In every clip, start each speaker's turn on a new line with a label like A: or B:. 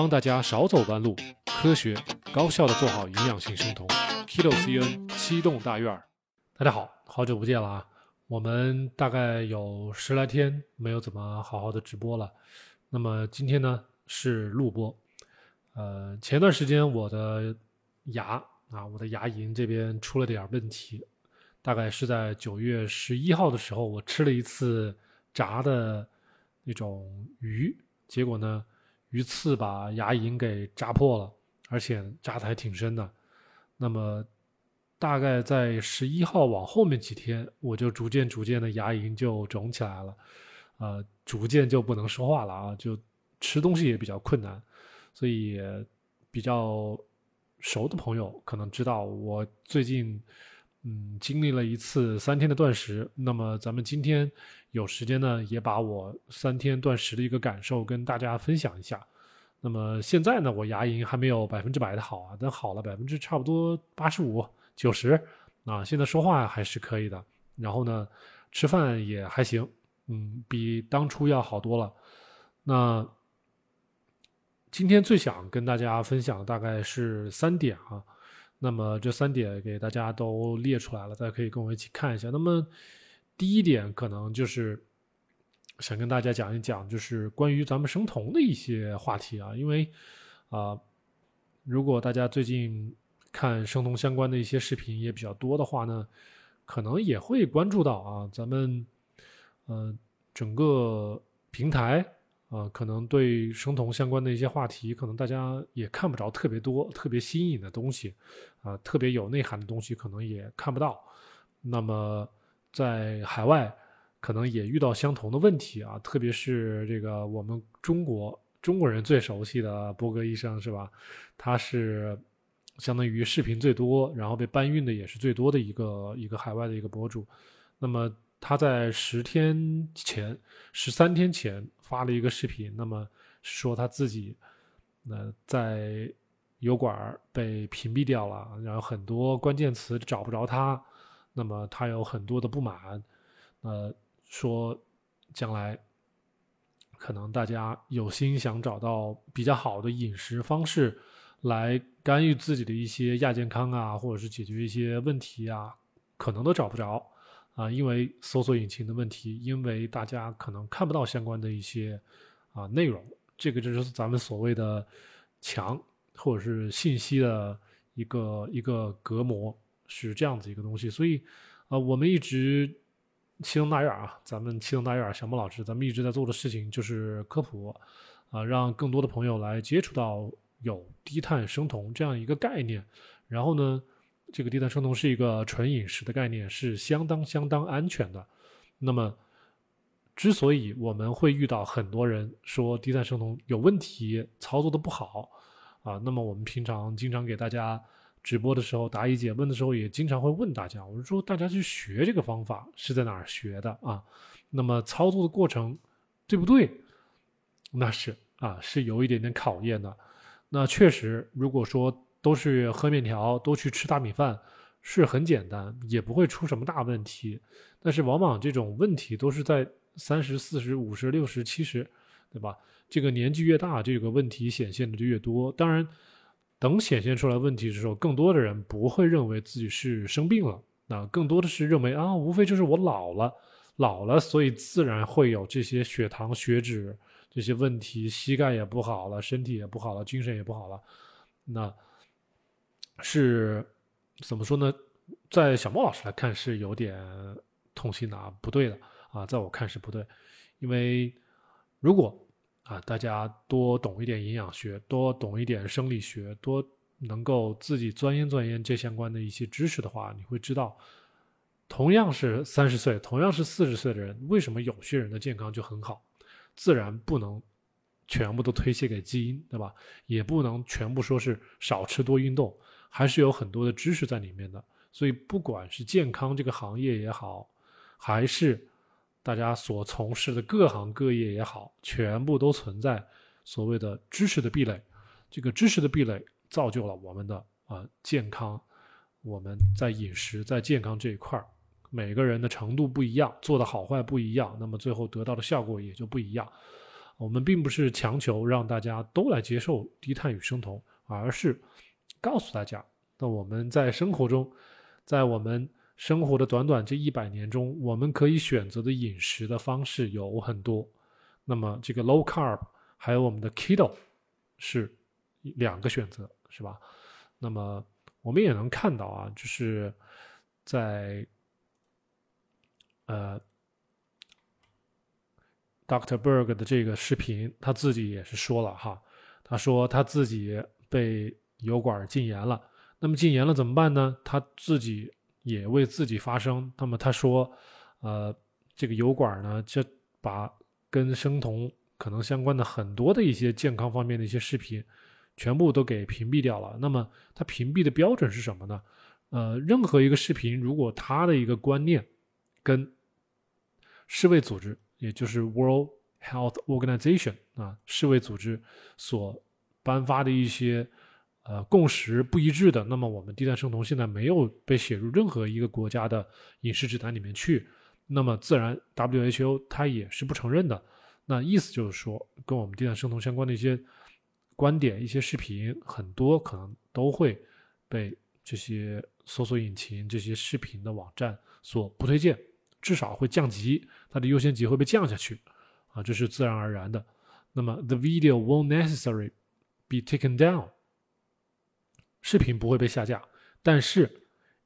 A: 帮大家少走弯路，科学高效的做好营养性生酮。Kilo CN 七栋大院，大家好，好久不见了啊！我们大概有十来天没有怎么好好的直播了。那么今天呢是录播。呃，前段时间我的牙啊，我的牙龈这边出了点问题，大概是在九月十一号的时候，我吃了一次炸的那种鱼，结果呢。鱼刺把牙龈给扎破了，而且扎的还挺深的。那么，大概在十一号往后面几天，我就逐渐逐渐的牙龈就肿起来了，呃，逐渐就不能说话了啊，就吃东西也比较困难。所以，比较熟的朋友可能知道，我最近嗯经历了一次三天的断食。那么，咱们今天。有时间呢，也把我三天断食的一个感受跟大家分享一下。那么现在呢，我牙龈还没有百分之百的好啊，但好了百分之差不多八十五、九十啊。现在说话还是可以的，然后呢，吃饭也还行，嗯，比当初要好多了。那今天最想跟大家分享的大概是三点啊。那么这三点给大家都列出来了，大家可以跟我一起看一下。那么。第一点可能就是想跟大家讲一讲，就是关于咱们生酮的一些话题啊，因为啊，如果大家最近看生酮相关的一些视频也比较多的话呢，可能也会关注到啊，咱们呃整个平台啊，可能对生酮相关的一些话题，可能大家也看不着特别多、特别新颖的东西啊，特别有内涵的东西，可能也看不到。那么。在海外可能也遇到相同的问题啊，特别是这个我们中国中国人最熟悉的波哥医生是吧？他是相当于视频最多，然后被搬运的也是最多的一个一个海外的一个博主。那么他在十天前、十三天前发了一个视频，那么说他自己那在油管被屏蔽掉了，然后很多关键词找不着他。那么他有很多的不满，呃，说将来可能大家有心想找到比较好的饮食方式来干预自己的一些亚健康啊，或者是解决一些问题啊，可能都找不着啊，因为搜索引擎的问题，因为大家可能看不到相关的一些啊内容，这个就是咱们所谓的墙或者是信息的一个一个隔膜。是这样子一个东西，所以，呃，我们一直七栋大院啊，咱们七栋大院小莫老师，咱们一直在做的事情就是科普，啊，让更多的朋友来接触到有低碳生酮这样一个概念。然后呢，这个低碳生酮是一个纯饮食的概念，是相当相当安全的。那么，之所以我们会遇到很多人说低碳生酮有问题，操作的不好，啊，那么我们平常经常给大家。直播的时候答疑解问的时候，也经常会问大家，我是说大家去学这个方法是在哪儿学的啊？那么操作的过程对不对？那是啊，是有一点点考验的。那确实，如果说都是喝面条，都去吃大米饭，是很简单，也不会出什么大问题。但是往往这种问题都是在三十四十五十六十七十，对吧？这个年纪越大，这个问题显现的就越多。当然。等显现出来问题的时候，更多的人不会认为自己是生病了，那更多的是认为啊，无非就是我老了，老了，所以自然会有这些血糖、血脂这些问题，膝盖也不好了，身体也不好了，精神也不好了。那是怎么说呢？在小莫老师来看是有点痛心的啊，不对的啊，在我看是不对，因为如果。啊，大家多懂一点营养学，多懂一点生理学，多能够自己钻研钻研这相关的一些知识的话，你会知道，同样是三十岁，同样是四十岁的人，为什么有些人的健康就很好？自然不能全部都推卸给基因，对吧？也不能全部说是少吃多运动，还是有很多的知识在里面的。所以，不管是健康这个行业也好，还是大家所从事的各行各业也好，全部都存在所谓的知识的壁垒。这个知识的壁垒造就了我们的啊健康。我们在饮食在健康这一块儿，每个人的程度不一样，做的好坏不一样，那么最后得到的效果也就不一样。我们并不是强求让大家都来接受低碳与生酮，而是告诉大家，那我们在生活中，在我们生活的短短这一百年中，我们可以选择的饮食的方式有很多。那么这个 low carb 还有我们的 keto 是两个选择，是吧？那么我们也能看到啊，就是在呃。Dr. Berg 的这个视频，他自己也是说了哈，他说他自己被油管禁言了。那么禁言了怎么办呢？他自己也为自己发声。那么他说，呃，这个油管呢，就把跟生酮可能相关的很多的一些健康方面的一些视频，全部都给屏蔽掉了。那么他屏蔽的标准是什么呢？呃，任何一个视频，如果他的一个观念跟世卫组织。也就是 World Health Organization 啊，世卫组织所颁发的一些呃共识不一致的，那么我们低碳生酮现在没有被写入任何一个国家的饮食指南里面去，那么自然 WHO 它也是不承认的。那意思就是说，跟我们低碳生酮相关的一些观点、一些视频，很多可能都会被这些搜索引擎、这些视频的网站所不推荐。至少会降级，它的优先级会被降下去，啊，这是自然而然的。那么，the video won't necessarily be taken down，视频不会被下架，但是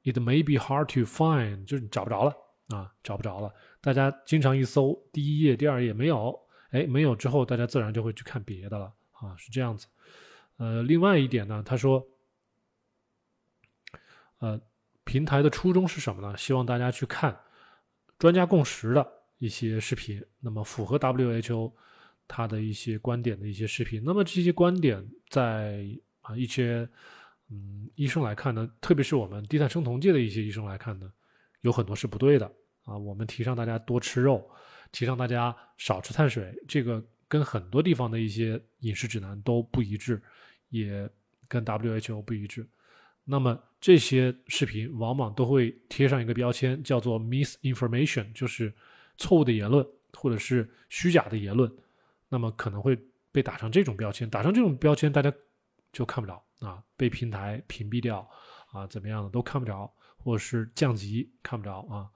A: it may be hard to find，就是找不着了啊，找不着了。大家经常一搜，第一页、第二页没有，哎，没有之后，大家自然就会去看别的了啊，是这样子。呃，另外一点呢，他说，呃，平台的初衷是什么呢？希望大家去看。专家共识的一些视频，那么符合 WHO 它的一些观点的一些视频，那么这些观点在啊一些嗯医生来看呢，特别是我们低碳生酮界的一些医生来看呢，有很多是不对的啊。我们提倡大家多吃肉，提倡大家少吃碳水，这个跟很多地方的一些饮食指南都不一致，也跟 WHO 不一致。那么这些视频往往都会贴上一个标签，叫做 misinformation，就是错误的言论或者是虚假的言论。那么可能会被打上这种标签，打上这种标签，大家就看不着啊，被平台屏蔽掉啊，怎么样的都看不着，或者是降级看不着啊。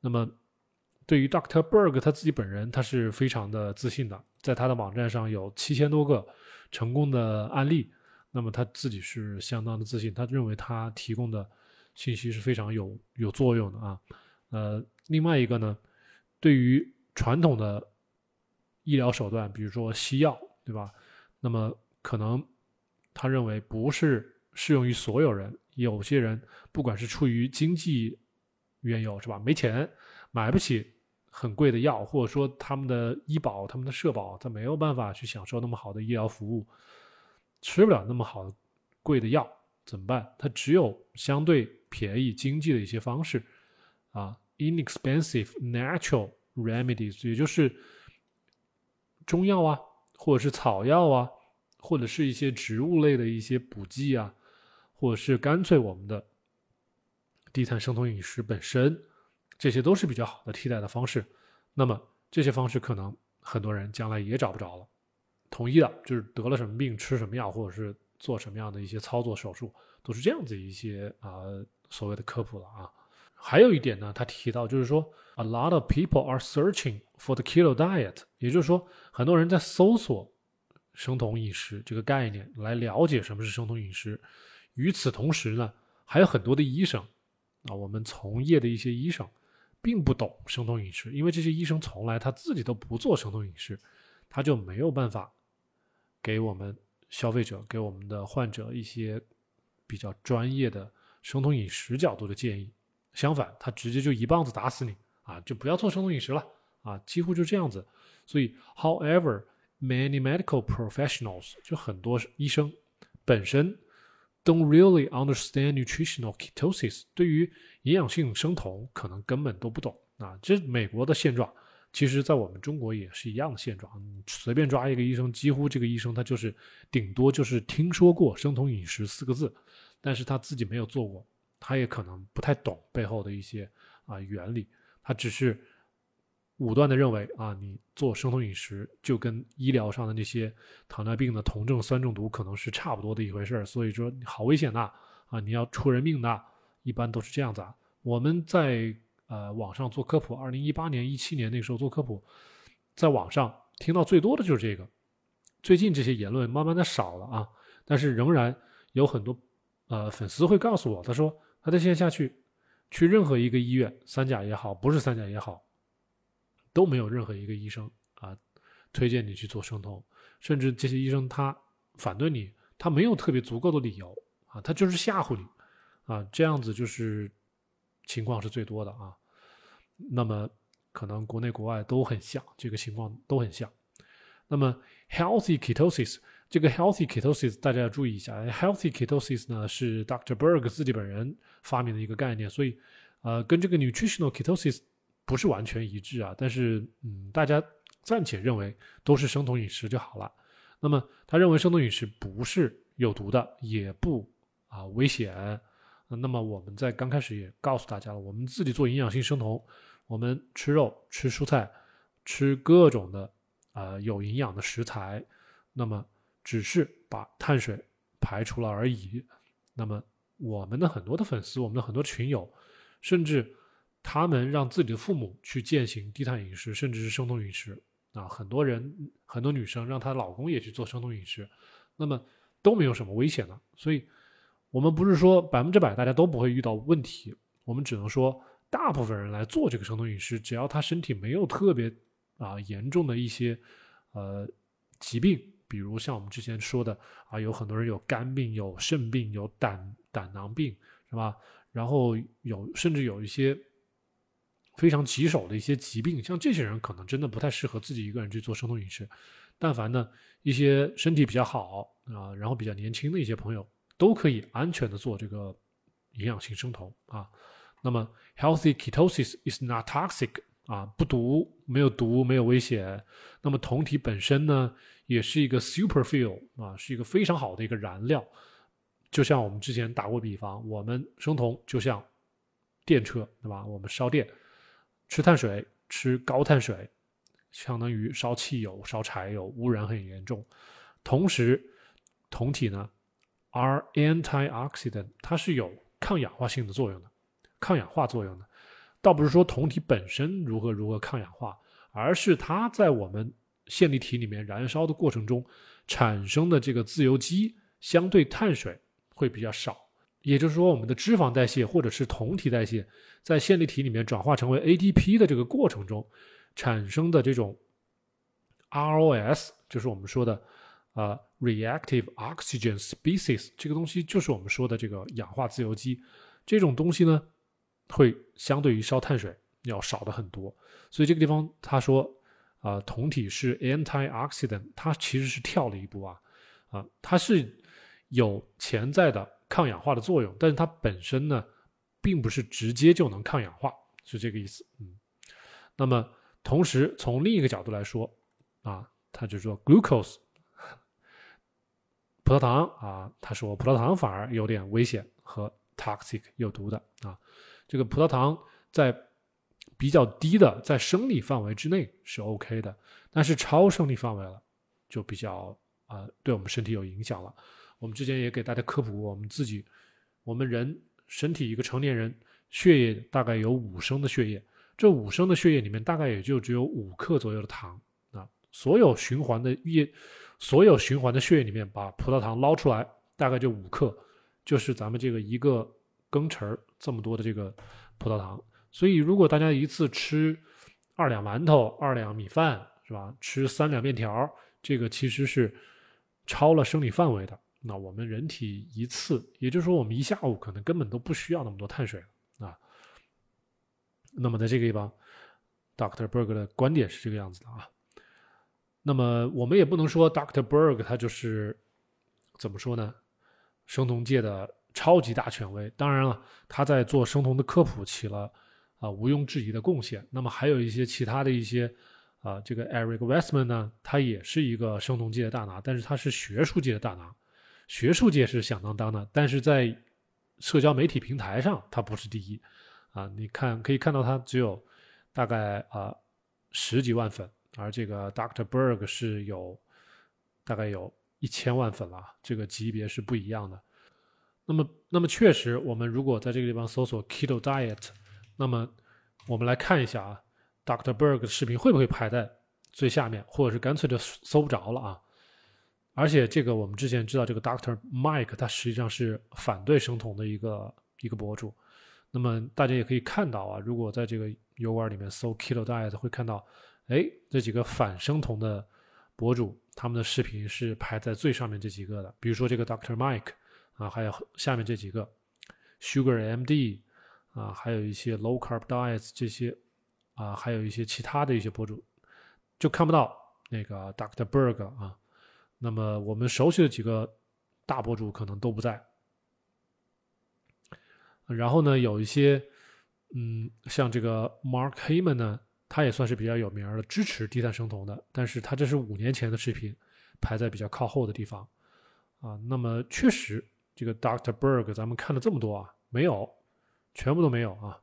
A: 那么对于 Dr. Berg 他自己本人，他是非常的自信的，在他的网站上有七千多个成功的案例。那么他自己是相当的自信，他认为他提供的信息是非常有有作用的啊。呃，另外一个呢，对于传统的医疗手段，比如说西药，对吧？那么可能他认为不是适用于所有人，有些人不管是出于经济缘由，是吧？没钱买不起很贵的药，或者说他们的医保、他们的社保，他没有办法去享受那么好的医疗服务。吃不了那么好的贵的药怎么办？他只有相对便宜、经济的一些方式啊，inexpensive natural remedies，也就是中药啊，或者是草药啊，或者是一些植物类的一些补剂啊，或者是干脆我们的低碳生酮饮食本身，这些都是比较好的替代的方式。那么这些方式可能很多人将来也找不着了。统一的就是得了什么病吃什么药，或者是做什么样的一些操作手术，都是这样子一些啊所谓的科普了啊。还有一点呢，他提到就是说，a lot of people are searching for the keto diet，也就是说，很多人在搜索生酮饮食这个概念，来了解什么是生酮饮食。与此同时呢，还有很多的医生啊，我们从业的一些医生，并不懂生酮饮食，因为这些医生从来他自己都不做生酮饮食，他就没有办法。给我们消费者、给我们的患者一些比较专业的生酮饮食角度的建议。相反，他直接就一棒子打死你啊，就不要做生酮饮食了啊，几乎就这样子。所以，however many medical professionals 就很多医生本身 don't really understand nutritional ketosis，对于营养性生酮可能根本都不懂啊，这美国的现状。其实，在我们中国也是一样的现状。你随便抓一个医生，几乎这个医生他就是顶多就是听说过生酮饮食四个字，但是他自己没有做过，他也可能不太懂背后的一些啊原理。他只是武断的认为啊，你做生酮饮食就跟医疗上的那些糖尿病的酮症酸中毒可能是差不多的一回事儿，所以说好危险呐啊，你要出人命的，一般都是这样子啊。我们在呃网上做科普，二零一八年、一七年那时候做科普，在网上听到最多的就是这个。最近这些言论慢慢的少了啊，但是仍然有很多呃粉丝会告诉我，他说他在线下去去任何一个医院，三甲也好，不是三甲也好。都没有任何一个医生啊推荐你去做生酮，甚至这些医生他反对你，他没有特别足够的理由啊，他就是吓唬你啊，这样子就是情况是最多的啊。那么可能国内国外都很像，这个情况都很像。那么 healthy ketosis 这个 healthy ketosis 大家要注意一下，healthy ketosis 呢是 Dr. Berg 自己本人发明的一个概念，所以呃跟这个 nutritional ketosis。不是完全一致啊，但是嗯，大家暂且认为都是生酮饮食就好了。那么他认为生酮饮食不是有毒的，也不啊危险。那么我们在刚开始也告诉大家了，我们自己做营养性生酮，我们吃肉、吃蔬菜、吃各种的啊有营养的食材，那么只是把碳水排除了而已。那么我们的很多的粉丝，我们的很多群友，甚至。他们让自己的父母去践行低碳饮食，甚至是生酮饮食啊！很多人，很多女生让她老公也去做生酮饮食，那么都没有什么危险的。所以，我们不是说百分之百大家都不会遇到问题，我们只能说大部分人来做这个生酮饮食，只要他身体没有特别啊严重的一些呃疾病，比如像我们之前说的啊，有很多人有肝病、有肾病、有胆胆囊病，是吧？然后有甚至有一些。非常棘手的一些疾病，像这些人可能真的不太适合自己一个人去做生酮饮食。但凡呢一些身体比较好啊，然后比较年轻的一些朋友，都可以安全的做这个营养性生酮啊。那么，healthy ketosis is not toxic 啊，不毒，没有毒，没有危险。那么酮体本身呢，也是一个 super fuel 啊，是一个非常好的一个燃料。就像我们之前打过比方，我们生酮就像电车，对吧？我们烧电。吃碳水，吃高碳水，相当于烧汽油、烧柴油，污染很严重。同时，酮体呢，are antioxidant，它是有抗氧化性的作用的，抗氧化作用的。倒不是说酮体本身如何如何抗氧化，而是它在我们线粒体里面燃烧的过程中产生的这个自由基，相对碳水会比较少。也就是说，我们的脂肪代谢或者是酮体代谢，在线粒体里面转化成为 ATP 的这个过程中，产生的这种 ROS，就是我们说的啊 reactive oxygen species，这个东西就是我们说的这个氧化自由基。这种东西呢，会相对于烧碳水要少的很多。所以这个地方他说啊，酮体是 antioxidant，它其实是跳了一步啊啊，它是有潜在的。抗氧化的作用，但是它本身呢，并不是直接就能抗氧化，是这个意思。嗯，那么同时从另一个角度来说，啊，他就说 glucose 葡萄糖啊，他说葡萄糖反而有点危险和 toxic 有毒的啊。这个葡萄糖在比较低的在生理范围之内是 OK 的，但是超生理范围了就比较啊，对我们身体有影响了。我们之前也给大家科普过，我们自己，我们人身体一个成年人血液大概有五升的血液，这五升的血液里面大概也就只有五克左右的糖啊。所有循环的液，所有循环的血液里面把葡萄糖捞出来，大概就五克，就是咱们这个一个羹匙儿这么多的这个葡萄糖。所以如果大家一次吃二两馒头、二两米饭，是吧？吃三两面条，这个其实是超了生理范围的。那我们人体一次，也就是说，我们一下午可能根本都不需要那么多碳水啊。那么在这个地方，Dr. Berg 的观点是这个样子的啊。那么我们也不能说 Dr. Berg 他就是怎么说呢？生酮界的超级大权威。当然了，他在做生酮的科普起了啊毋庸置疑的贡献。那么还有一些其他的一些啊，这个 Eric Westman 呢，他也是一个生酮界的大拿，但是他是学术界的大拿。学术界是响当当的，但是在社交媒体平台上，它不是第一啊！你看，可以看到它只有大概啊十几万粉，而这个 Dr. Berg 是有大概有一千万粉了，这个级别是不一样的。那么，那么确实，我们如果在这个地方搜索 Keto Diet，那么我们来看一下啊，Dr. Berg 的视频会不会排在最下面，或者是干脆就搜不着了啊？而且这个我们之前知道，这个 Doctor Mike 他实际上是反对生酮的一个一个博主。那么大家也可以看到啊，如果在这个油管里面搜 Keto Diet，会看到，哎，这几个反生酮的博主，他们的视频是排在最上面这几个的。比如说这个 Doctor Mike。啊，还有下面这几个，Sugar MD，啊，还有一些 Low Carb Diets 这些，啊，还有一些其他的一些博主，就看不到那个 Doctor Berg 啊。那么我们熟悉的几个大博主可能都不在。然后呢，有一些，嗯，像这个 Mark Heyman 呢，他也算是比较有名的，支持低碳生酮的，但是他这是五年前的视频，排在比较靠后的地方。啊，那么确实。这个 Dr. Berg，咱们看了这么多啊，没有，全部都没有啊，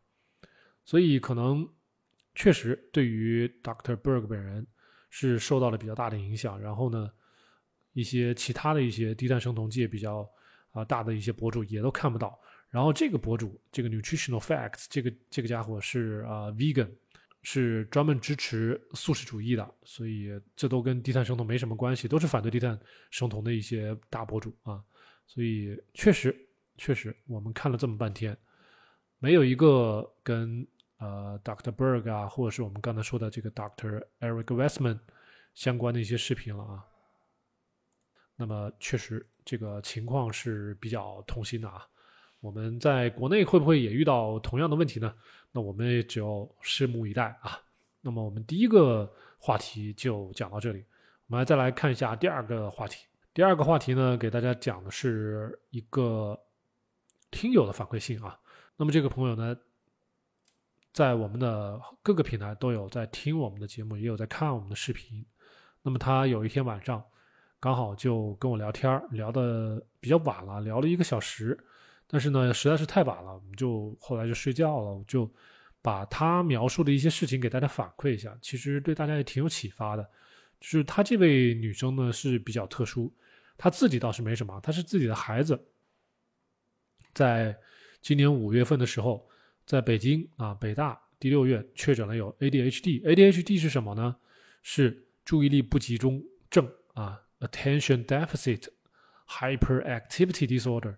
A: 所以可能确实对于 Dr. Berg 本人是受到了比较大的影响。然后呢，一些其他的一些低碳生酮界比较啊大的一些博主也都看不到。然后这个博主，这个 Nutritional Facts，这个这个家伙是啊 Vegan，是专门支持素食主义的，所以这都跟低碳生酮没什么关系，都是反对低碳生酮的一些大博主啊。所以确实，确实，我们看了这么半天，没有一个跟呃 Dr. Berg 啊，或者是我们刚才说的这个 Dr. Eric Westman 相关的一些视频了啊。那么确实，这个情况是比较痛心的啊。我们在国内会不会也遇到同样的问题呢？那我们也只有拭目以待啊。那么我们第一个话题就讲到这里，我们再来看一下第二个话题。第二个话题呢，给大家讲的是一个听友的反馈信啊。那么这个朋友呢，在我们的各个平台都有在听我们的节目，也有在看我们的视频。那么他有一天晚上刚好就跟我聊天，聊的比较晚了，聊了一个小时。但是呢，实在是太晚了，我们就后来就睡觉了。我就把他描述的一些事情给大家反馈一下，其实对大家也挺有启发的。就是她这位女生呢是比较特殊。她自己倒是没什么，她是自己的孩子，在今年五月份的时候，在北京啊北大第六院确诊了有 ADHD。ADHD 是什么呢？是注意力不集中症啊，Attention Deficit Hyperactivity Disorder。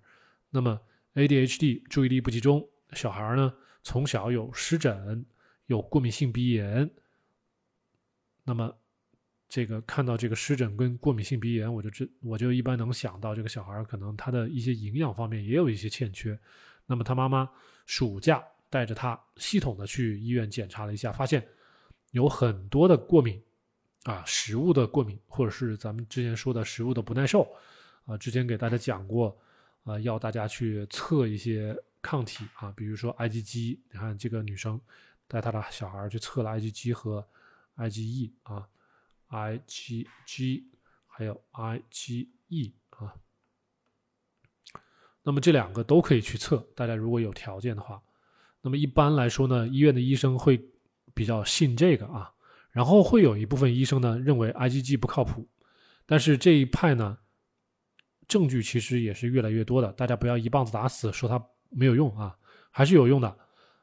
A: 那么 ADHD 注意力不集中，小孩呢从小有湿疹，有过敏性鼻炎，那么。这个看到这个湿疹跟过敏性鼻炎，我就知我就一般能想到这个小孩可能他的一些营养方面也有一些欠缺。那么他妈妈暑假带着他系统的去医院检查了一下，发现有很多的过敏啊，食物的过敏，或者是咱们之前说的食物的不耐受啊。之前给大家讲过啊，要大家去测一些抗体啊，比如说 IgG。你看这个女生带她的小孩去测了 IgG 和 IgE 啊。IgG 还有 IgE 啊，那么这两个都可以去测。大家如果有条件的话，那么一般来说呢，医院的医生会比较信这个啊。然后会有一部分医生呢认为 IgG 不靠谱，但是这一派呢，证据其实也是越来越多的。大家不要一棒子打死说它没有用啊，还是有用的。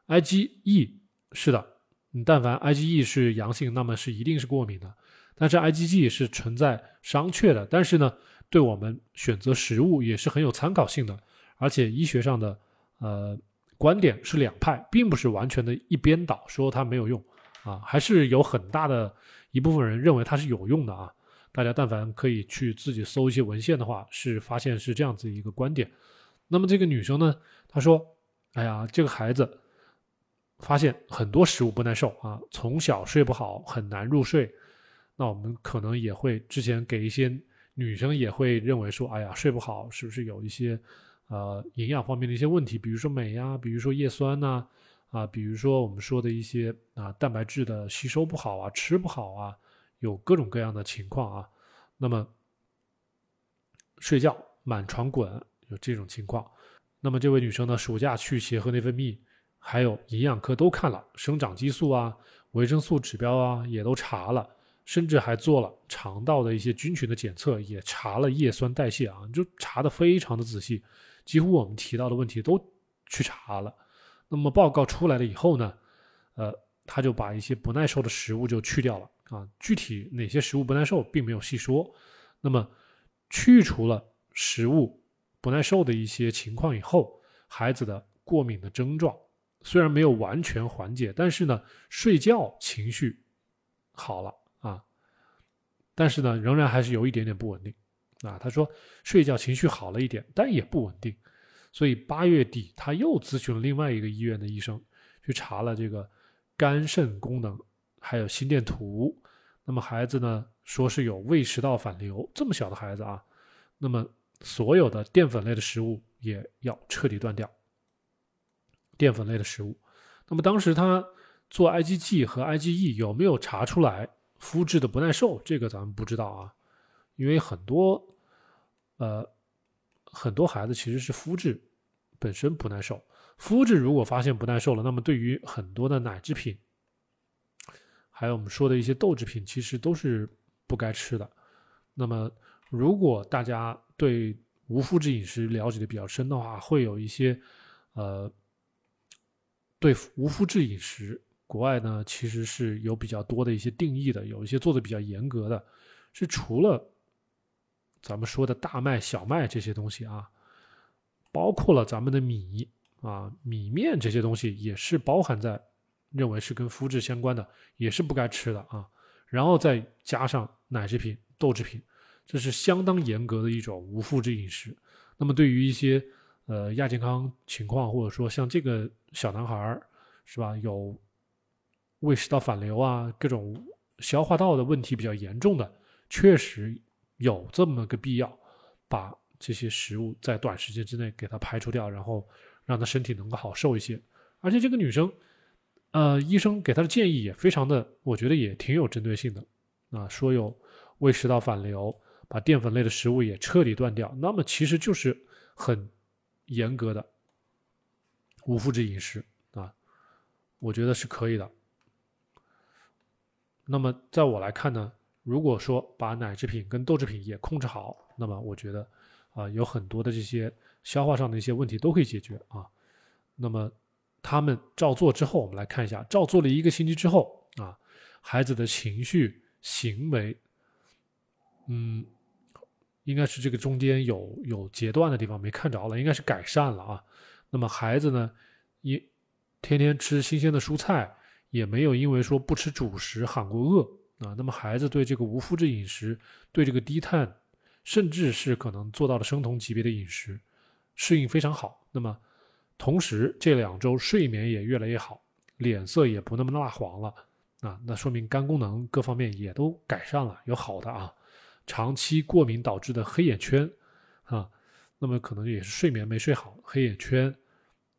A: IgE 是的，你但凡 IgE 是阳性，那么是一定是过敏的。但是 IgG 是存在商榷的，但是呢，对我们选择食物也是很有参考性的。而且医学上的呃观点是两派，并不是完全的一边倒，说它没有用啊，还是有很大的一部分人认为它是有用的啊。大家但凡可以去自己搜一些文献的话，是发现是这样子一个观点。那么这个女生呢，她说：“哎呀，这个孩子发现很多食物不耐受啊，从小睡不好，很难入睡。”那我们可能也会之前给一些女生也会认为说，哎呀，睡不好是不是有一些呃营养方面的一些问题，比如说镁呀，比如说叶酸呐，啊，啊比如说我们说的一些啊蛋白质的吸收不好啊，吃不好啊，有各种各样的情况啊。那么睡觉满床滚有这种情况，那么这位女生呢，暑假去协和内分泌还有营养科都看了，生长激素啊、维生素指标啊也都查了，甚至还做了肠道的一些菌群的检测，也查了叶酸代谢啊，就查的非常的仔细，几乎我们提到的问题都去查了。那么报告出来了以后呢，呃，他就把一些不耐受的食物就去掉了啊，具体哪些食物不耐受并没有细说。那么去除了食物不耐受的一些情况以后，孩子的过敏的症状虽然没有完全缓解，但是呢，睡觉情绪好了啊，但是呢，仍然还是有一点点不稳定啊。他说睡觉情绪好了一点，但也不稳定。所以八月底，他又咨询了另外一个医院的医生，去查了这个肝肾功能，还有心电图。那么孩子呢，说是有胃食道反流，这么小的孩子啊，那么所有的淀粉类的食物也要彻底断掉。淀粉类的食物，那么当时他做 IgG 和 IgE 有没有查出来肤质的不耐受？这个咱们不知道啊，因为很多呃。很多孩子其实是肤质本身不耐受，肤质如果发现不耐受了，那么对于很多的奶制品，还有我们说的一些豆制品，其实都是不该吃的。那么，如果大家对无麸质饮食了解的比较深的话，会有一些呃，对无麸质饮食，国外呢其实是有比较多的一些定义的，有一些做的比较严格的，是除了。咱们说的大麦、小麦这些东西啊，包括了咱们的米啊、米面这些东西，也是包含在认为是跟肤质相关的，也是不该吃的啊。然后再加上奶制品、豆制品，这是相当严格的一种无麸质饮食。那么对于一些呃亚健康情况，或者说像这个小男孩儿是吧，有胃食道反流啊，各种消化道的问题比较严重的，确实。有这么个必要，把这些食物在短时间之内给它排除掉，然后让他身体能够好受一些。而且这个女生，呃，医生给她的建议也非常的，我觉得也挺有针对性的啊。说有胃食道反流，把淀粉类的食物也彻底断掉，那么其实就是很严格的无麸质饮食啊，我觉得是可以的。那么在我来看呢？如果说把奶制品跟豆制品也控制好，那么我觉得啊，有很多的这些消化上的一些问题都可以解决啊。那么他们照做之后，我们来看一下，照做了一个星期之后啊，孩子的情绪、行为，嗯，应该是这个中间有有截断的地方没看着了，应该是改善了啊。那么孩子呢，一天天吃新鲜的蔬菜，也没有因为说不吃主食喊过饿。啊，那么孩子对这个无麸质饮食，对这个低碳，甚至是可能做到了生酮级别的饮食，适应非常好。那么，同时这两周睡眠也越来越好，脸色也不那么蜡黄了。啊，那说明肝功能各方面也都改善了，有好的啊。长期过敏导致的黑眼圈，啊，那么可能也是睡眠没睡好，黑眼圈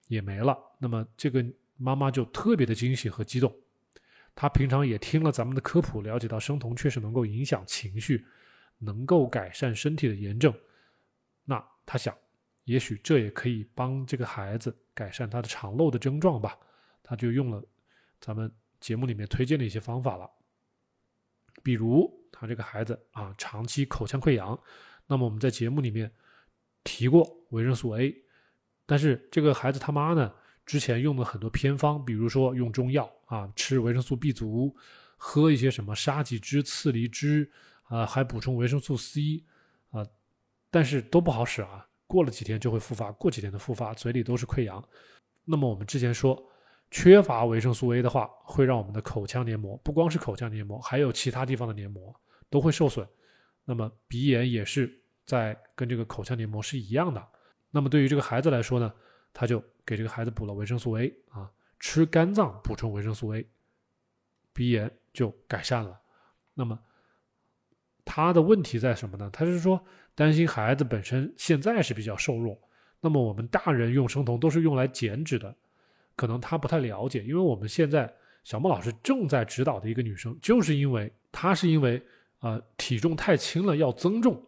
A: 也没了。那么这个妈妈就特别的惊喜和激动。他平常也听了咱们的科普，了解到生酮确实能够影响情绪，能够改善身体的炎症。那他想，也许这也可以帮这个孩子改善他的肠漏的症状吧。他就用了咱们节目里面推荐的一些方法了，比如他这个孩子啊，长期口腔溃疡，那么我们在节目里面提过维生素 A，但是这个孩子他妈呢？之前用了很多偏方，比如说用中药啊，吃维生素 B 族，喝一些什么沙棘汁、刺梨汁啊，还补充维生素 C 啊，但是都不好使啊，过了几天就会复发，过几天的复发，嘴里都是溃疡。那么我们之前说，缺乏维生素 A 的话，会让我们的口腔黏膜，不光是口腔黏膜，还有其他地方的黏膜都会受损。那么鼻炎也是在跟这个口腔黏膜是一样的。那么对于这个孩子来说呢，他就。给这个孩子补了维生素 A 啊，吃肝脏补充维生素 A，鼻炎就改善了。那么他的问题在什么呢？他是说担心孩子本身现在是比较瘦弱，那么我们大人用生酮都是用来减脂的，可能他不太了解。因为我们现在小莫老师正在指导的一个女生，就是因为她是因为啊体重太轻了要增重，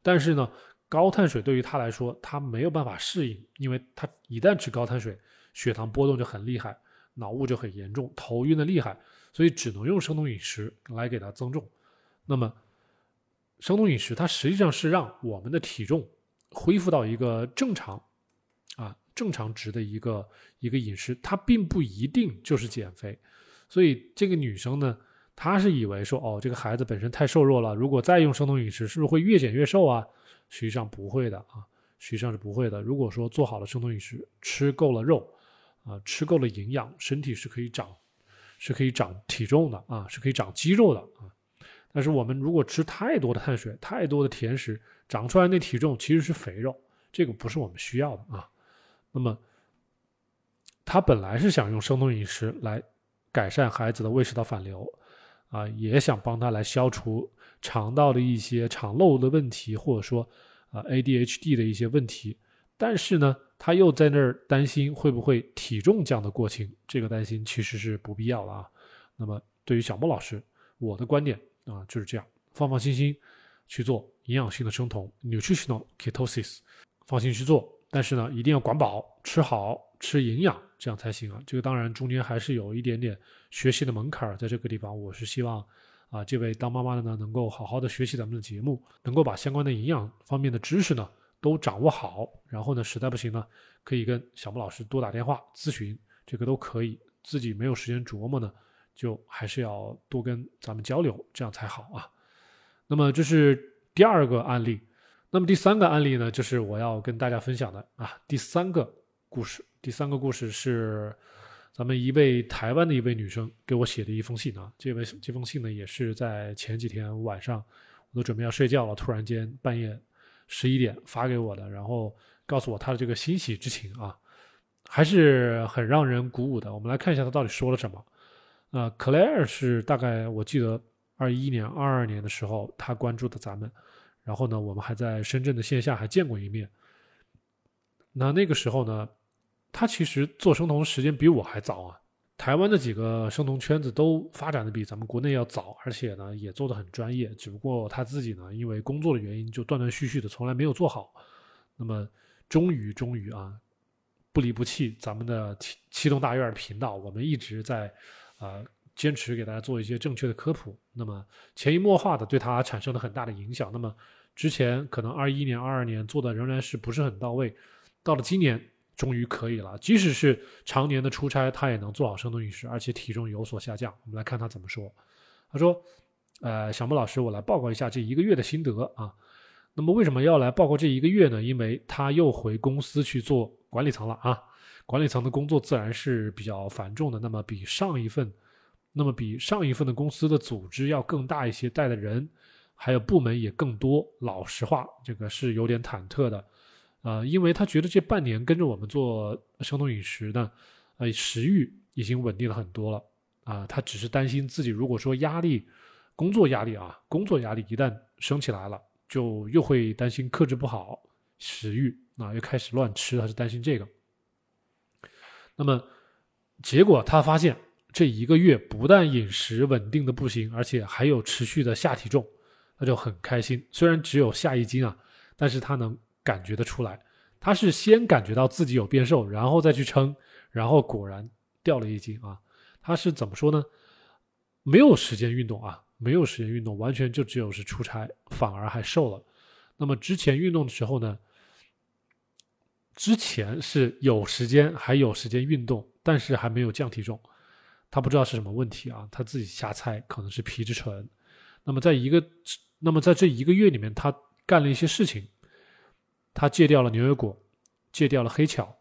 A: 但是呢。高碳水对于他来说，他没有办法适应，因为他一旦吃高碳水，血糖波动就很厉害，脑雾就很严重，头晕的厉害，所以只能用生酮饮食来给他增重。那么，生酮饮食它实际上是让我们的体重恢复到一个正常啊正常值的一个一个饮食，它并不一定就是减肥。所以这个女生呢，她是以为说，哦，这个孩子本身太瘦弱了，如果再用生酮饮食，是不是会越减越瘦啊？实际上不会的啊，实际上是不会的。如果说做好了生酮饮食，吃够了肉，啊，吃够了营养，身体是可以长，是可以长体重的啊，是可以长肌肉的啊。但是我们如果吃太多的碳水、太多的甜食，长出来那体重其实是肥肉，这个不是我们需要的啊。那么，他本来是想用生酮饮食来改善孩子的胃食道反流，啊，也想帮他来消除肠道的一些肠漏的问题，或者说啊 ADHD 的一些问题。但是呢，他又在那儿担心会不会体重降得过轻，这个担心其实是不必要的啊。那么，对于小莫老师，我的观点。啊，就是这样，放放心心去做营养性的生酮 （nutritional ketosis），放心去做。但是呢，一定要管饱，吃好吃营养，这样才行啊。这个当然中间还是有一点点学习的门槛儿，在这个地方，我是希望啊，这位当妈妈的呢，能够好好的学习咱们的节目，能够把相关的营养方面的知识呢都掌握好。然后呢，实在不行呢，可以跟小木老师多打电话咨询，这个都可以。自己没有时间琢磨呢。就还是要多跟咱们交流，这样才好啊。那么这是第二个案例，那么第三个案例呢，就是我要跟大家分享的啊。第三个故事，第三个故事是咱们一位台湾的一位女生给我写的一封信啊。这位这封信呢，也是在前几天晚上，我都准备要睡觉了，突然间半夜十一点发给我的，然后告诉我她的这个欣喜之情啊，还是很让人鼓舞的。我们来看一下她到底说了什么。呃，Claire 是大概我记得二一年、二二年的时候，她关注的咱们，然后呢，我们还在深圳的线下还见过一面。那那个时候呢，他其实做生酮时间比我还早啊。台湾的几个生酮圈子都发展的比咱们国内要早，而且呢也做的很专业。只不过他自己呢，因为工作的原因，就断断续续的，从来没有做好。那么终于终于啊，不离不弃咱们的七七栋大院频道，我们一直在。啊，坚持给大家做一些正确的科普，那么潜移默化的对他产生了很大的影响。那么之前可能二一年、二二年做的仍然是不是很到位，到了今年终于可以了。即使是常年的出差，他也能做好生酮饮食，而且体重有所下降。我们来看他怎么说。他说：“呃，小木老师，我来报告一下这一个月的心得啊。那么为什么要来报告这一个月呢？因为他又回公司去做管理层了啊。”管理层的工作自然是比较繁重的，那么比上一份，那么比上一份的公司的组织要更大一些，带的人还有部门也更多。老实话，这个是有点忐忑的，呃，因为他觉得这半年跟着我们做生酮饮食呢，呃，食欲已经稳定了很多了，啊，他只是担心自己如果说压力，工作压力啊，工作压力一旦升起来了，就又会担心克制不好食欲，啊，又开始乱吃，他是担心这个。那么，结果他发现这一个月不但饮食稳定的不行，而且还有持续的下体重，他就很开心。虽然只有下一斤啊，但是他能感觉得出来，他是先感觉到自己有变瘦，然后再去称，然后果然掉了一斤啊。他是怎么说呢？没有时间运动啊，没有时间运动，完全就只有是出差，反而还瘦了。那么之前运动的时候呢？之前是有时间还有时间运动，但是还没有降体重，他不知道是什么问题啊，他自己瞎猜，可能是皮质醇。那么在一个，那么在这一个月里面，他干了一些事情，他戒掉了牛油果，戒掉了黑巧，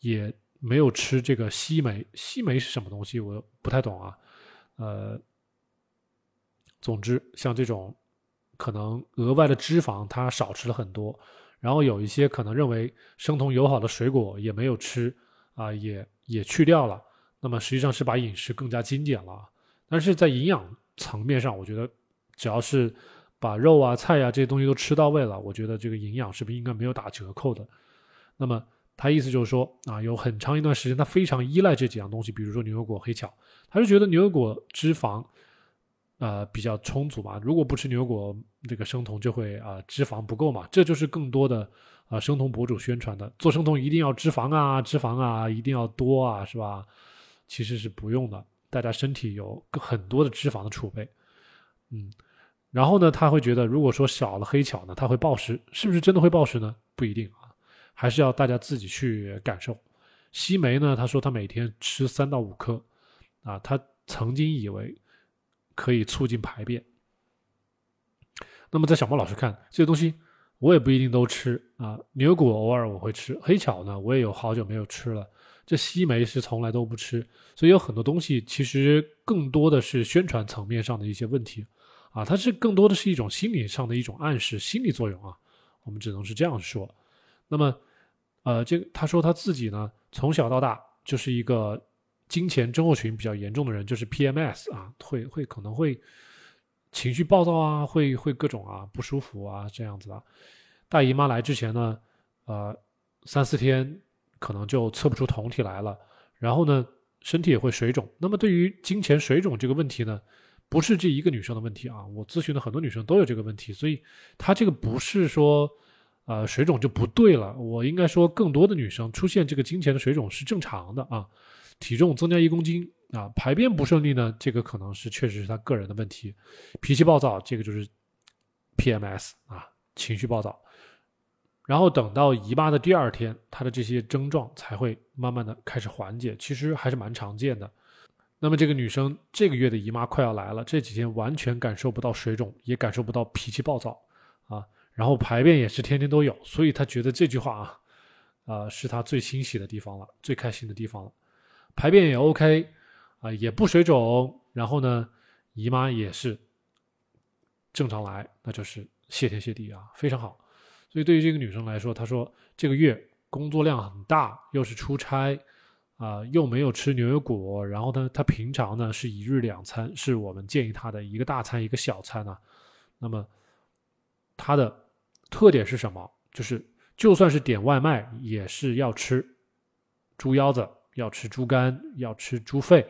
A: 也没有吃这个西梅。西梅是什么东西？我不太懂啊。呃，总之像这种可能额外的脂肪，他少吃了很多。然后有一些可能认为生酮友好的水果也没有吃啊，也也去掉了。那么实际上是把饮食更加精简了。但是在营养层面上，我觉得只要是把肉啊、菜呀这些东西都吃到位了，我觉得这个营养是不是应该没有打折扣的？那么他意思就是说啊，有很长一段时间他非常依赖这几样东西，比如说牛油果、黑巧，他是觉得牛油果脂肪。呃，比较充足吧。如果不吃牛油果，这个生酮就会啊脂肪不够嘛。这就是更多的啊生酮博主宣传的，做生酮一定要脂肪啊，脂肪啊一定要多啊，是吧？其实是不用的，大家身体有很多的脂肪的储备，嗯。然后呢，他会觉得，如果说少了黑巧呢，他会暴食，是不是真的会暴食呢？不一定啊，还是要大家自己去感受。西梅呢，他说他每天吃三到五颗，啊，他曾经以为可以促进排便。那么在小莫老师看，这些东西我也不一定都吃啊，牛骨偶尔我会吃，黑巧呢我也有好久没有吃了，这西梅是从来都不吃，所以有很多东西其实更多的是宣传层面上的一些问题。啊，它是更多的是一种心理上的一种暗示，心理作用啊，我们只能是这样说。那么，呃，这个他说他自己呢，从小到大就是一个金钱症候群比较严重的人，就是 PMS 啊，会会可能会情绪暴躁啊，会会各种啊不舒服啊这样子的。大姨妈来之前呢，呃，三四天可能就测不出酮体来了，然后呢，身体也会水肿。那么对于金钱水肿这个问题呢？不是这一个女生的问题啊，我咨询的很多女生都有这个问题，所以她这个不是说，呃，水肿就不对了。我应该说，更多的女生出现这个经前的水肿是正常的啊。体重增加一公斤啊，排便不顺利呢，这个可能是确实是她个人的问题。脾气暴躁，这个就是 PMS 啊，情绪暴躁。然后等到姨妈的第二天，她的这些症状才会慢慢的开始缓解，其实还是蛮常见的。那么这个女生这个月的姨妈快要来了，这几天完全感受不到水肿，也感受不到脾气暴躁，啊，然后排便也是天天都有，所以她觉得这句话啊，啊，是她最欣喜的地方了，最开心的地方了，排便也 OK，啊，也不水肿，然后呢，姨妈也是正常来，那就是谢天谢地啊，非常好。所以对于这个女生来说，她说这个月工作量很大，又是出差。啊，又没有吃牛油果，然后呢，他平常呢是一日两餐，是我们建议他的一个大餐一个小餐啊。那么它的特点是什么？就是就算是点外卖，也是要吃猪腰子，要吃猪肝，要吃猪肺，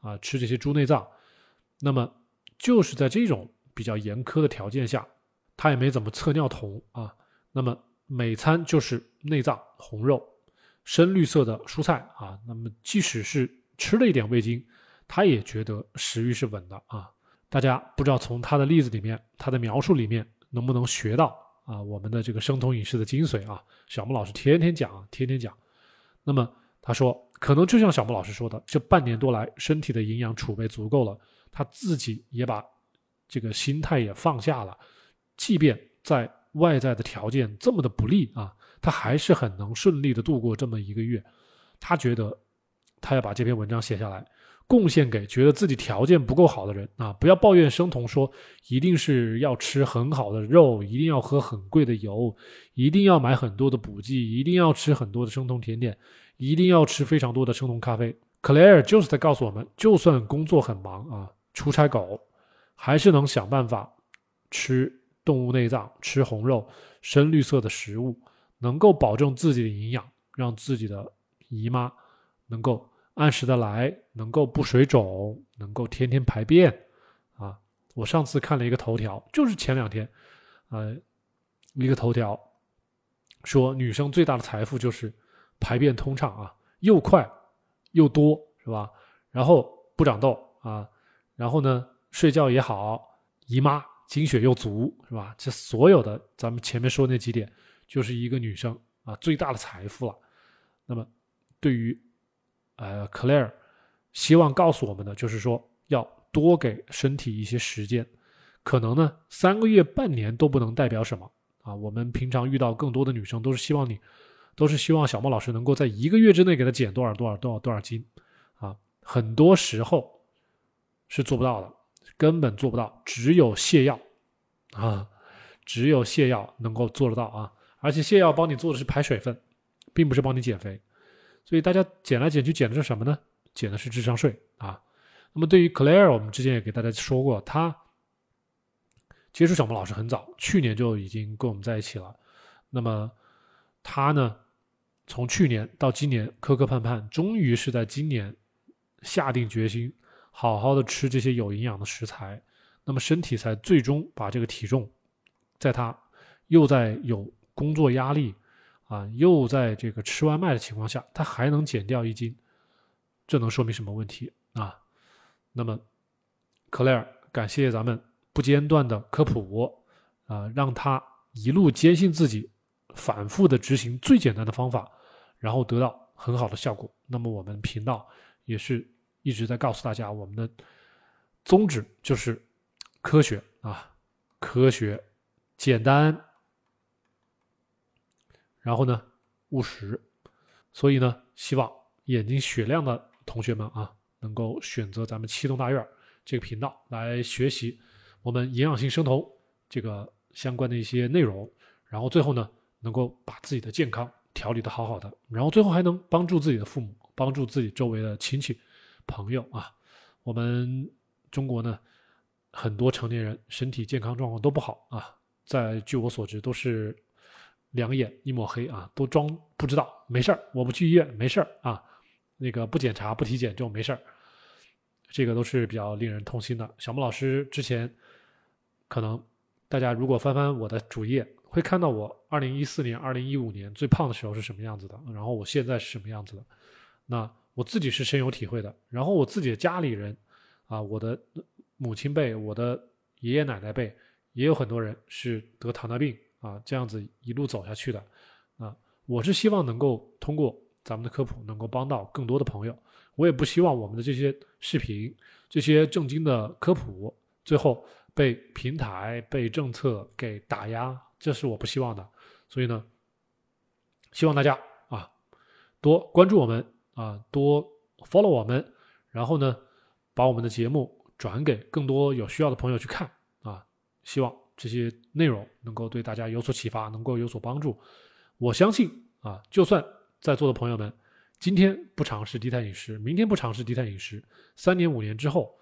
A: 啊，吃这些猪内脏。那么就是在这种比较严苛的条件下，他也没怎么测尿酮啊。那么每餐就是内脏红肉。深绿色的蔬菜啊，那么即使是吃了一点味精，他也觉得食欲是稳的啊。大家不知道从他的例子里面，他的描述里面能不能学到啊我们的这个生酮饮食的精髓啊？小木老师天天讲，天天讲。那么他说，可能就像小木老师说的，这半年多来，身体的营养储备足够了，他自己也把这个心态也放下了，即便在外在的条件这么的不利啊。他还是很能顺利的度过这么一个月，他觉得他要把这篇文章写下来，贡献给觉得自己条件不够好的人啊！不要抱怨生酮，说一定是要吃很好的肉，一定要喝很贵的油，一定要买很多的补剂，一定要吃很多的生酮甜点，一定要吃非常多的生酮咖啡。克莱尔就是在告诉我们，就算工作很忙啊，出差狗，还是能想办法吃动物内脏，吃红肉，深绿色的食物。能够保证自己的营养，让自己的姨妈能够按时的来，能够不水肿，能够天天排便啊！我上次看了一个头条，就是前两天，呃，一个头条说女生最大的财富就是排便通畅啊，又快又多，是吧？然后不长痘啊，然后呢睡觉也好，姨妈精血又足，是吧？这所有的咱们前面说那几点。就是一个女生啊最大的财富了。那么，对于呃克莱尔，希望告诉我们的就是说，要多给身体一些时间。可能呢，三个月、半年都不能代表什么啊。我们平常遇到更多的女生，都是希望你，都是希望小莫老师能够在一个月之内给她减多少多少多少多少斤啊。很多时候是做不到的，根本做不到。只有泻药啊，只有泻药能够做得到啊。而且泻药帮你做的是排水分，并不是帮你减肥，所以大家减来减去减的是什么呢？减的是智商税啊。那么对于 Claire，我们之前也给大家说过，他接触小莫老师很早，去年就已经跟我们在一起了。那么他呢，从去年到今年磕磕绊绊，终于是在今年下定决心，好好的吃这些有营养的食材，那么身体才最终把这个体重，在他又在有。工作压力，啊，又在这个吃外卖的情况下，他还能减掉一斤，这能说明什么问题啊？那么，克莱尔感谢咱们不间断的科普啊，让他一路坚信自己，反复的执行最简单的方法，然后得到很好的效果。那么我们频道也是一直在告诉大家，我们的宗旨就是科学啊，科学简单。然后呢，务实，所以呢，希望眼睛雪亮的同学们啊，能够选择咱们七栋大院这个频道来学习我们营养性生酮这个相关的一些内容。然后最后呢，能够把自己的健康调理的好好的，然后最后还能帮助自己的父母，帮助自己周围的亲戚朋友啊。我们中国呢，很多成年人身体健康状况都不好啊，在据我所知都是。两眼一抹黑啊，都装不知道，没事儿，我不去医院，没事儿啊，那个不检查不体检就没事儿，这个都是比较令人痛心的。小木老师之前可能大家如果翻翻我的主页，会看到我二零一四年、二零一五年最胖的时候是什么样子的，然后我现在是什么样子的，那我自己是深有体会的。然后我自己的家里人啊，我的母亲辈、我的爷爷奶奶辈，也有很多人是得糖尿病。啊，这样子一路走下去的，啊，我是希望能够通过咱们的科普，能够帮到更多的朋友。我也不希望我们的这些视频、这些正经的科普，最后被平台、被政策给打压，这是我不希望的。所以呢，希望大家啊，多关注我们啊，多 follow 我们，然后呢，把我们的节目转给更多有需要的朋友去看啊，希望。这些内容能够对大家有所启发，能够有所帮助。我相信啊，就算在座的朋友们今天不尝试低碳饮食，明天不尝试低碳饮食，三年、五年之后，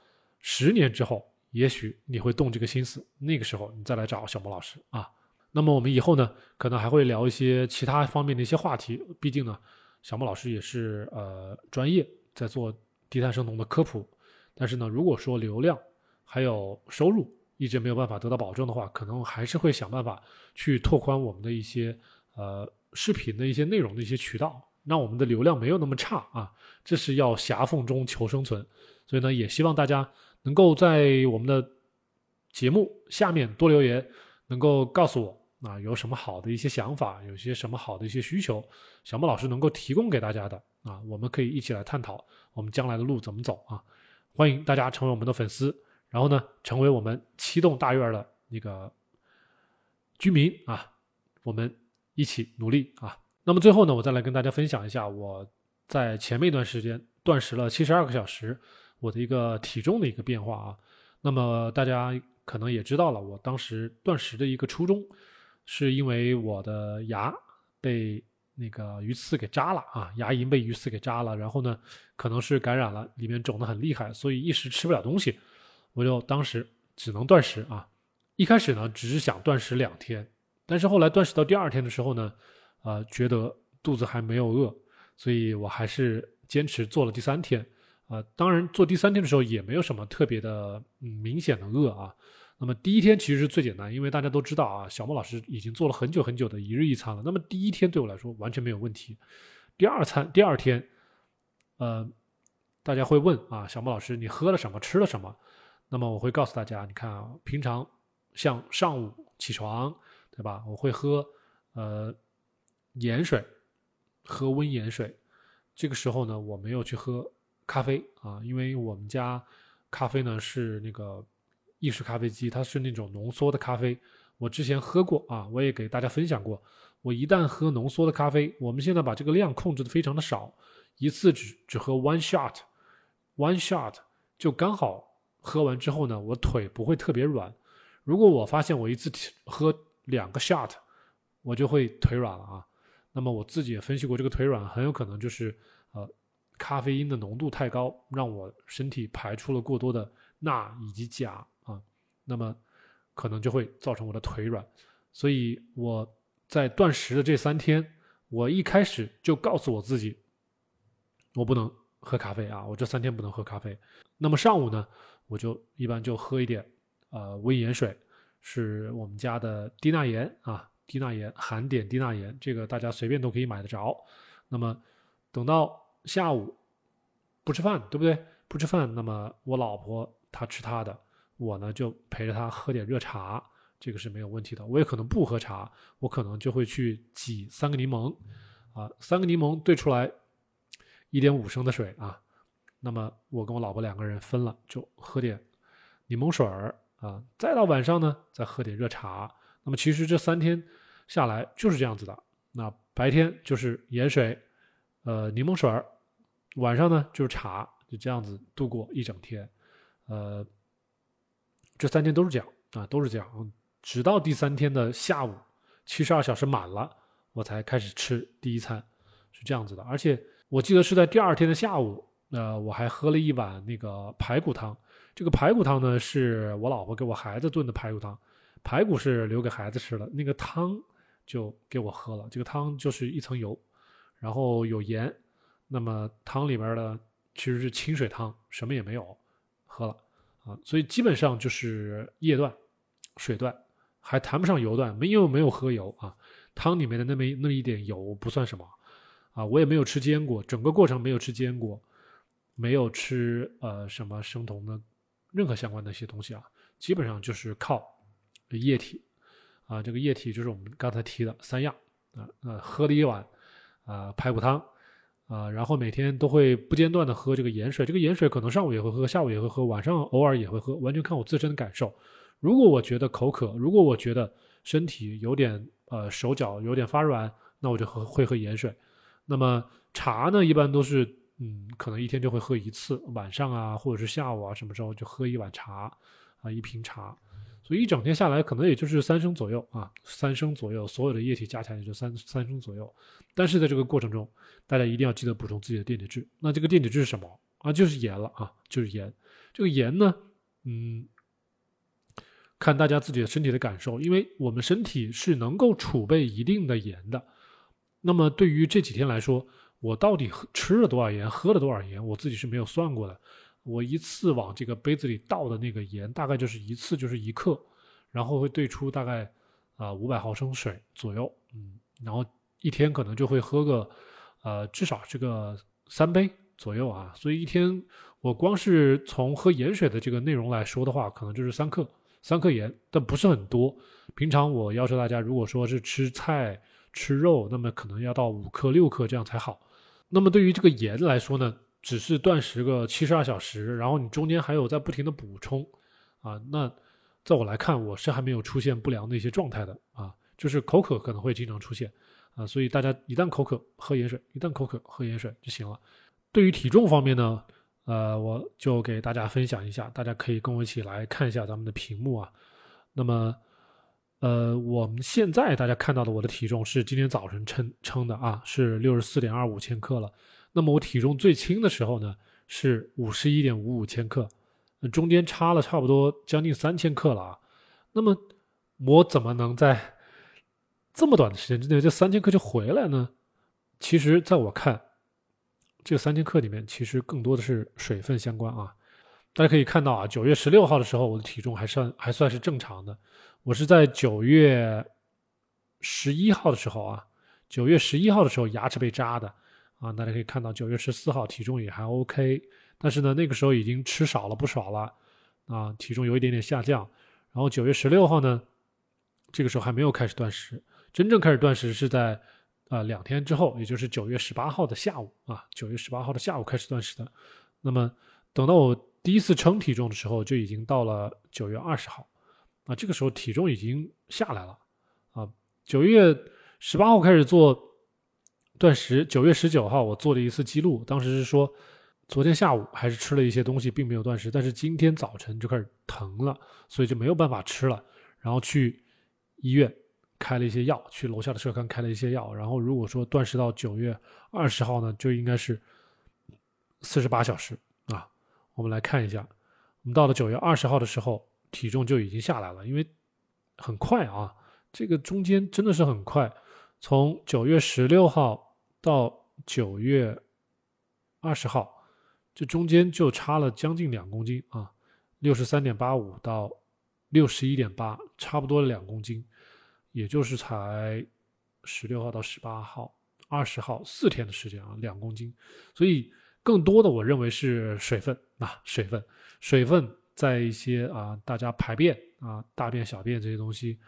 A: 十年之后，也许你会动这个心思。那个时候你再来找小莫老师啊。那么我们以后呢，可能还会聊一些其他方面的一些话题。毕竟呢，小莫老师也是呃专业在做低碳生酮的科普。但是呢，如果说流量还有收入，一直没有办法得到保证的话，可能还是会想办法去拓宽我们的一些呃视频的一些内容的一些渠道，让我们的流量没有那么差啊。这是要狭缝中求生存，所以呢，也希望大家能够在我们的节目下面多留言，能够告诉我啊有什么好的一些想法，有些什么好的一些需求，小莫老师能够提供给大家的啊，我们可以一起来探讨我们将来的路怎么走啊。欢迎大家成为我们的粉丝。然后呢，成为我们七栋大院的那个居民啊，我们一起努力啊。那么最后呢，我再来跟大家分享一下我在前面一段时间断食了七十二个小时，我的一个体重的一个变化啊。那么大家可能也知道了，我当时断食的一个初衷，是因为我的牙被那个鱼刺给扎了啊，牙龈被鱼刺给扎了，然后呢，可能是感染了，里面肿得很厉害，所以一时吃不了东西。我就当时只能断食啊，一开始呢只是想断食两天，但是后来断食到第二天的时候呢，呃，觉得肚子还没有饿，所以我还是坚持做了第三天。啊，当然做第三天的时候也没有什么特别的嗯明显的饿啊。那么第一天其实是最简单，因为大家都知道啊，小莫老师已经做了很久很久的一日一餐了。那么第一天对我来说完全没有问题。第二餐第二天，呃，大家会问啊，小莫老师你喝了什么，吃了什么？那么我会告诉大家，你看啊，平常像上午起床，对吧？我会喝呃盐水，喝温盐水。这个时候呢，我没有去喝咖啡啊，因为我们家咖啡呢是那个意式咖啡机，它是那种浓缩的咖啡。我之前喝过啊，我也给大家分享过。我一旦喝浓缩的咖啡，我们现在把这个量控制的非常的少，一次只只喝 one shot，one shot 就刚好。喝完之后呢，我腿不会特别软。如果我发现我一次喝两个 shot，我就会腿软了啊。那么我自己也分析过，这个腿软很有可能就是呃咖啡因的浓度太高，让我身体排出了过多的钠以及钾。那么可能就会造成我的腿软。所以我在断食的这三天，我一开始就告诉我自己，我不能喝咖啡啊，我这三天不能喝咖啡。那么上午呢？我就一般就喝一点，呃，温盐水，是我们家的低钠盐啊，低钠盐，含碘低钠盐，这个大家随便都可以买得着。那么等到下午不吃饭，对不对？不吃饭，那么我老婆她吃她的，我呢就陪着他喝点热茶，这个是没有问题的。我也可能不喝茶，我可能就会去挤三个柠檬，啊，三个柠檬兑出来一点五升的水啊。那么我跟我老婆两个人分了，就喝点柠檬水儿啊，再到晚上呢，再喝点热茶。那么其实这三天下来就是这样子的。那白天就是盐水，呃，柠檬水儿，晚上呢就是茶，就这样子度过一整天。呃，这三天都是这样啊，都是这样，直到第三天的下午，七十二小时满了，我才开始吃第一餐，是这样子的。而且我记得是在第二天的下午。呃，我还喝了一碗那个排骨汤。这个排骨汤呢，是我老婆给我孩子炖的排骨汤。排骨是留给孩子吃的，那个汤就给我喝了。这个汤就是一层油，然后有盐。那么汤里边的其实是清水汤，什么也没有，喝了啊。所以基本上就是液断、水断，还谈不上油断，没有没有喝油啊。汤里面的那么那么一点油不算什么啊。我也没有吃坚果，整个过程没有吃坚果。没有吃呃什么生酮的任何相关的一些东西啊，基本上就是靠液体啊，这个液体就是我们刚才提的三样啊，呃喝了一碗啊排骨汤啊，然后每天都会不间断的喝这个盐水，这个盐水可能上午也会喝，下午也会喝，晚上偶尔也会喝，完全看我自身的感受。如果我觉得口渴，如果我觉得身体有点呃手脚有点发软，那我就喝会喝盐水。那么茶呢，一般都是。嗯，可能一天就会喝一次，晚上啊，或者是下午啊，什么时候就喝一碗茶，啊，一瓶茶，所以一整天下来可能也就是三升左右啊，三升左右，所有的液体加起来也就三三升左右。但是在这个过程中，大家一定要记得补充自己的电解质。那这个电解质是什么啊？就是盐了啊，就是盐。这个盐呢，嗯，看大家自己的身体的感受，因为我们身体是能够储备一定的盐的。那么对于这几天来说，我到底吃了多少盐，喝了多少盐，我自己是没有算过的。我一次往这个杯子里倒的那个盐，大概就是一次就是一克，然后会兑出大概啊五百毫升水左右，嗯，然后一天可能就会喝个呃至少这个三杯左右啊。所以一天我光是从喝盐水的这个内容来说的话，可能就是三克三克盐，但不是很多。平常我要求大家，如果说是吃菜吃肉，那么可能要到五克六克这样才好。那么对于这个盐来说呢，只是断食个七十二小时，然后你中间还有在不停的补充，啊，那在我来看，我是还没有出现不良的一些状态的啊，就是口渴可能会经常出现啊，所以大家一旦口渴喝盐水，一旦口渴喝盐水就行了。对于体重方面呢，呃，我就给大家分享一下，大家可以跟我一起来看一下咱们的屏幕啊，那么。呃，我们现在大家看到的我的体重是今天早晨称称的啊，是六十四点二五千克了。那么我体重最轻的时候呢，是五十一点五五千克，中间差了差不多将近三千克了啊。那么我怎么能在 这么短的时间之内，这三千克就回来呢？其实，在我看，这三千克里面其实更多的是水分相关啊。大家可以看到啊，九月十六号的时候，我的体重还算还算是正常的。我是在九月十一号的时候啊，九月十一号的时候牙齿被扎的啊，大家可以看到九月十四号体重也还 OK，但是呢那个时候已经吃少了不少了啊，体重有一点点下降。然后九月十六号呢，这个时候还没有开始断食，真正开始断食是在啊两天之后，也就是九月十八号的下午啊，九月十八号的下午开始断食的。那么等到我第一次称体重的时候，就已经到了九月二十号。啊，这个时候体重已经下来了，啊，九月十八号开始做断食，九月十九号我做了一次记录，当时是说昨天下午还是吃了一些东西，并没有断食，但是今天早晨就开始疼了，所以就没有办法吃了，然后去医院开了一些药，去楼下的社康开了一些药，然后如果说断食到九月二十号呢，就应该是四十八小时啊，我们来看一下，我们到了九月二十号的时候。体重就已经下来了，因为很快啊，这个中间真的是很快，从九月十六号到九月二十号，这中间就差了将近两公斤啊，六十三点八五到六十一点八，差不多两公斤，也就是才十六号到十八号、二十号四天的时间啊，两公斤。所以更多的我认为是水分啊，水分，水分在一些啊，大家排便啊、大便、小便这些东西，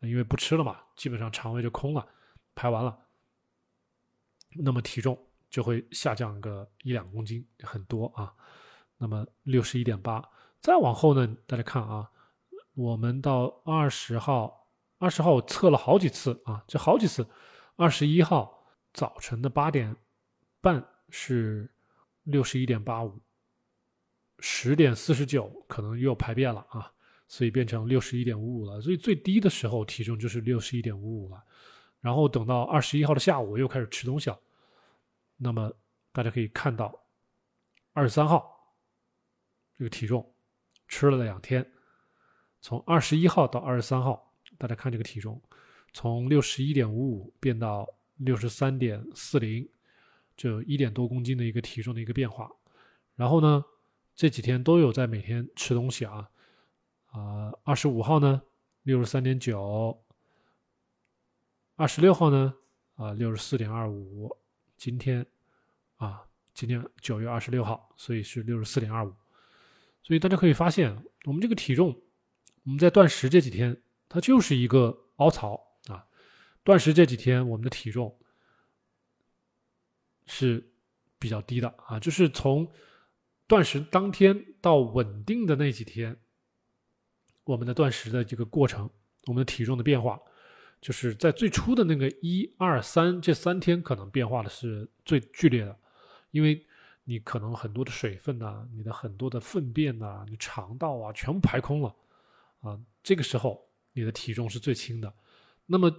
A: 因为不吃了嘛，基本上肠胃就空了，排完了，那么体重就会下降个一两公斤，很多啊。那么六十一点八，再往后呢，大家看啊，我们到二十号，二十号我测了好几次啊，这好几次，二十一号早晨的八点半是六十一点八五，十点四十九可能又排便了啊，所以变成六十一点五五了，所以最低的时候体重就是六十一点五五了，然后等到二十一号的下午又开始吃东西了，那么大家可以看到二十三号。这个体重吃了两天，从二十一号到二十三号，大家看这个体重，从六十一点五五变到六十三点四零，就一点多公斤的一个体重的一个变化。然后呢，这几天都有在每天吃东西啊，啊，二十五号呢六十三点九，二十六号呢啊六十四点二五，今天啊今天九月二十六号，所以是六十四点二五。所以大家可以发现，我们这个体重，我们在断食这几天，它就是一个凹槽啊。断食这几天，我们的体重是比较低的啊，就是从断食当天到稳定的那几天，我们的断食的这个过程，我们的体重的变化，就是在最初的那个一二三这三天，可能变化的是最剧烈的，因为。你可能很多的水分呐，你的很多的粪便呐，你肠道啊全部排空了，啊，这个时候你的体重是最轻的。那么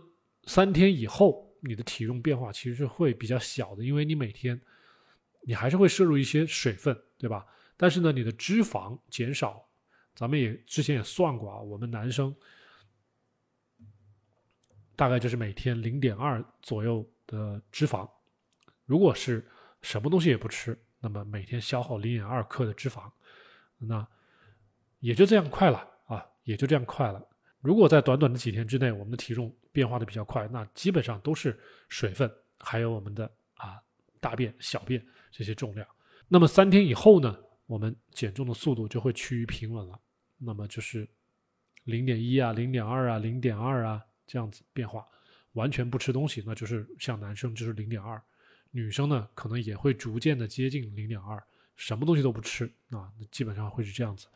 A: 三天以后，你的体重变化其实是会比较小的，因为你每天你还是会摄入一些水分，对吧？但是呢，你的脂肪减少，咱们也之前也算过啊，我们男生大概就是每天零点二左右的脂肪，如果是什么东西也不吃。那么每天消耗零点二克的脂肪，那也就这样快了啊，也就这样快了。如果在短短的几天之内，我们的体重变化的比较快，那基本上都是水分，还有我们的啊大便、小便这些重量。那么三天以后呢，我们减重的速度就会趋于平稳了。那么就是零点一啊、零点二啊、零点二啊这样子变化，完全不吃东西，那就是像男生就是零点二。女生呢，可能也会逐渐的接近零点二，什么东西都不吃啊，那基本上会是这样子。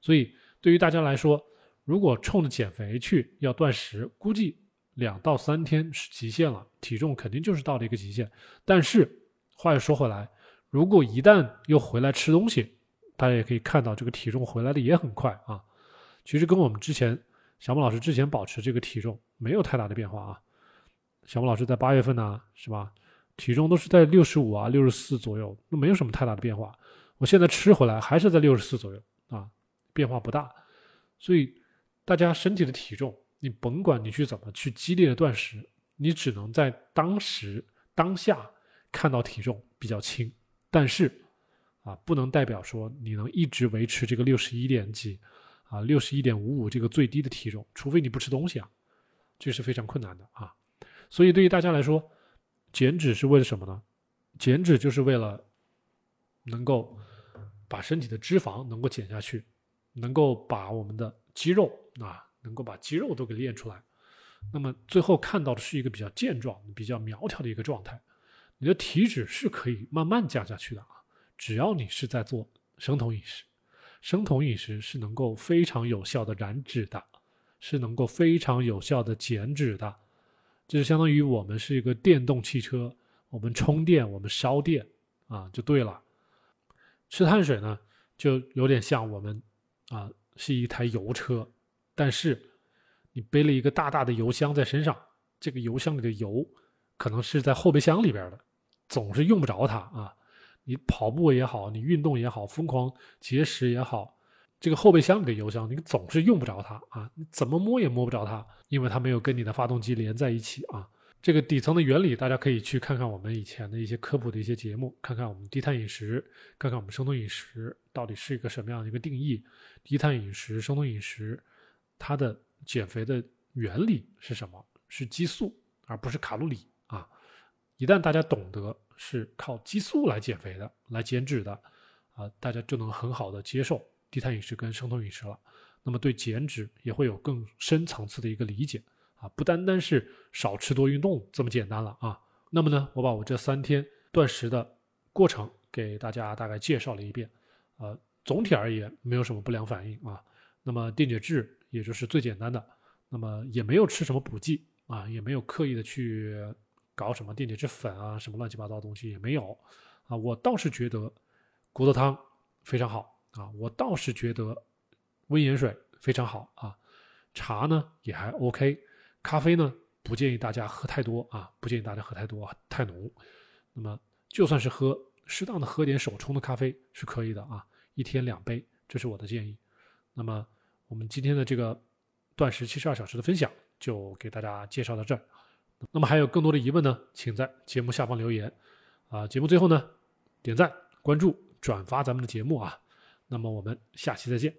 A: 所以对于大家来说，如果冲着减肥去要断食，估计两到三天是极限了，体重肯定就是到了一个极限。但是话又说回来，如果一旦又回来吃东西，大家也可以看到这个体重回来的也很快啊。其实跟我们之前小孟老师之前保持这个体重没有太大的变化啊。小孟老师在八月份呢，是吧？体重都是在六十五啊、六十四左右，那没有什么太大的变化。我现在吃回来还是在六十四左右啊，变化不大。所以大家身体的体重，你甭管你去怎么去激烈的断食，你只能在当时当下看到体重比较轻，但是啊，不能代表说你能一直维持这个六十一点几啊、六十一点五五这个最低的体重，除非你不吃东西啊，这是非常困难的啊。所以对于大家来说，减脂是为了什么呢？减脂就是为了能够把身体的脂肪能够减下去，能够把我们的肌肉啊，能够把肌肉都给练出来。那么最后看到的是一个比较健壮、比较苗条的一个状态。你的体脂是可以慢慢降下去的啊，只要你是在做生酮饮食，生酮饮食是能够非常有效的燃脂的，是能够非常有效的减脂的。就是相当于我们是一个电动汽车，我们充电，我们烧电啊，就对了。吃碳水呢，就有点像我们啊是一台油车，但是你背了一个大大的油箱在身上，这个油箱里的油可能是在后备箱里边的，总是用不着它啊。你跑步也好，你运动也好，疯狂节食也好。这个后备箱里的油箱，你总是用不着它啊！你怎么摸也摸不着它，因为它没有跟你的发动机连在一起啊。这个底层的原理，大家可以去看看我们以前的一些科普的一些节目，看看我们低碳饮食，看看我们生酮饮食到底是一个什么样的一个定义。低碳饮食、生酮饮食，它的减肥的原理是什么？是激素，而不是卡路里啊！一旦大家懂得是靠激素来减肥的、来减脂的啊，大家就能很好的接受低碳饮食跟生酮饮食了。那么对减脂也会有更深层次的一个理解啊，不单单是少吃多运动这么简单了啊。那么呢，我把我这三天断食的过程给大家大概介绍了一遍，呃，总体而言没有什么不良反应啊。那么电解质也就是最简单的，那么也没有吃什么补剂啊，也没有刻意的去搞什么电解质粉啊，什么乱七八糟的东西也没有啊。我倒是觉得骨头汤非常好啊，我倒是觉得。温盐水非常好啊，茶呢也还 OK，咖啡呢不建议大家喝太多啊，不建议大家喝太多啊太浓。那么就算是喝适当的喝点手冲的咖啡是可以的啊，一天两杯，这是我的建议。那么我们今天的这个断食七十二小时的分享就给大家介绍到这儿。那么还有更多的疑问呢，请在节目下方留言啊。节目最后呢，点赞、关注、转发咱们的节目啊。那么我们下期再见。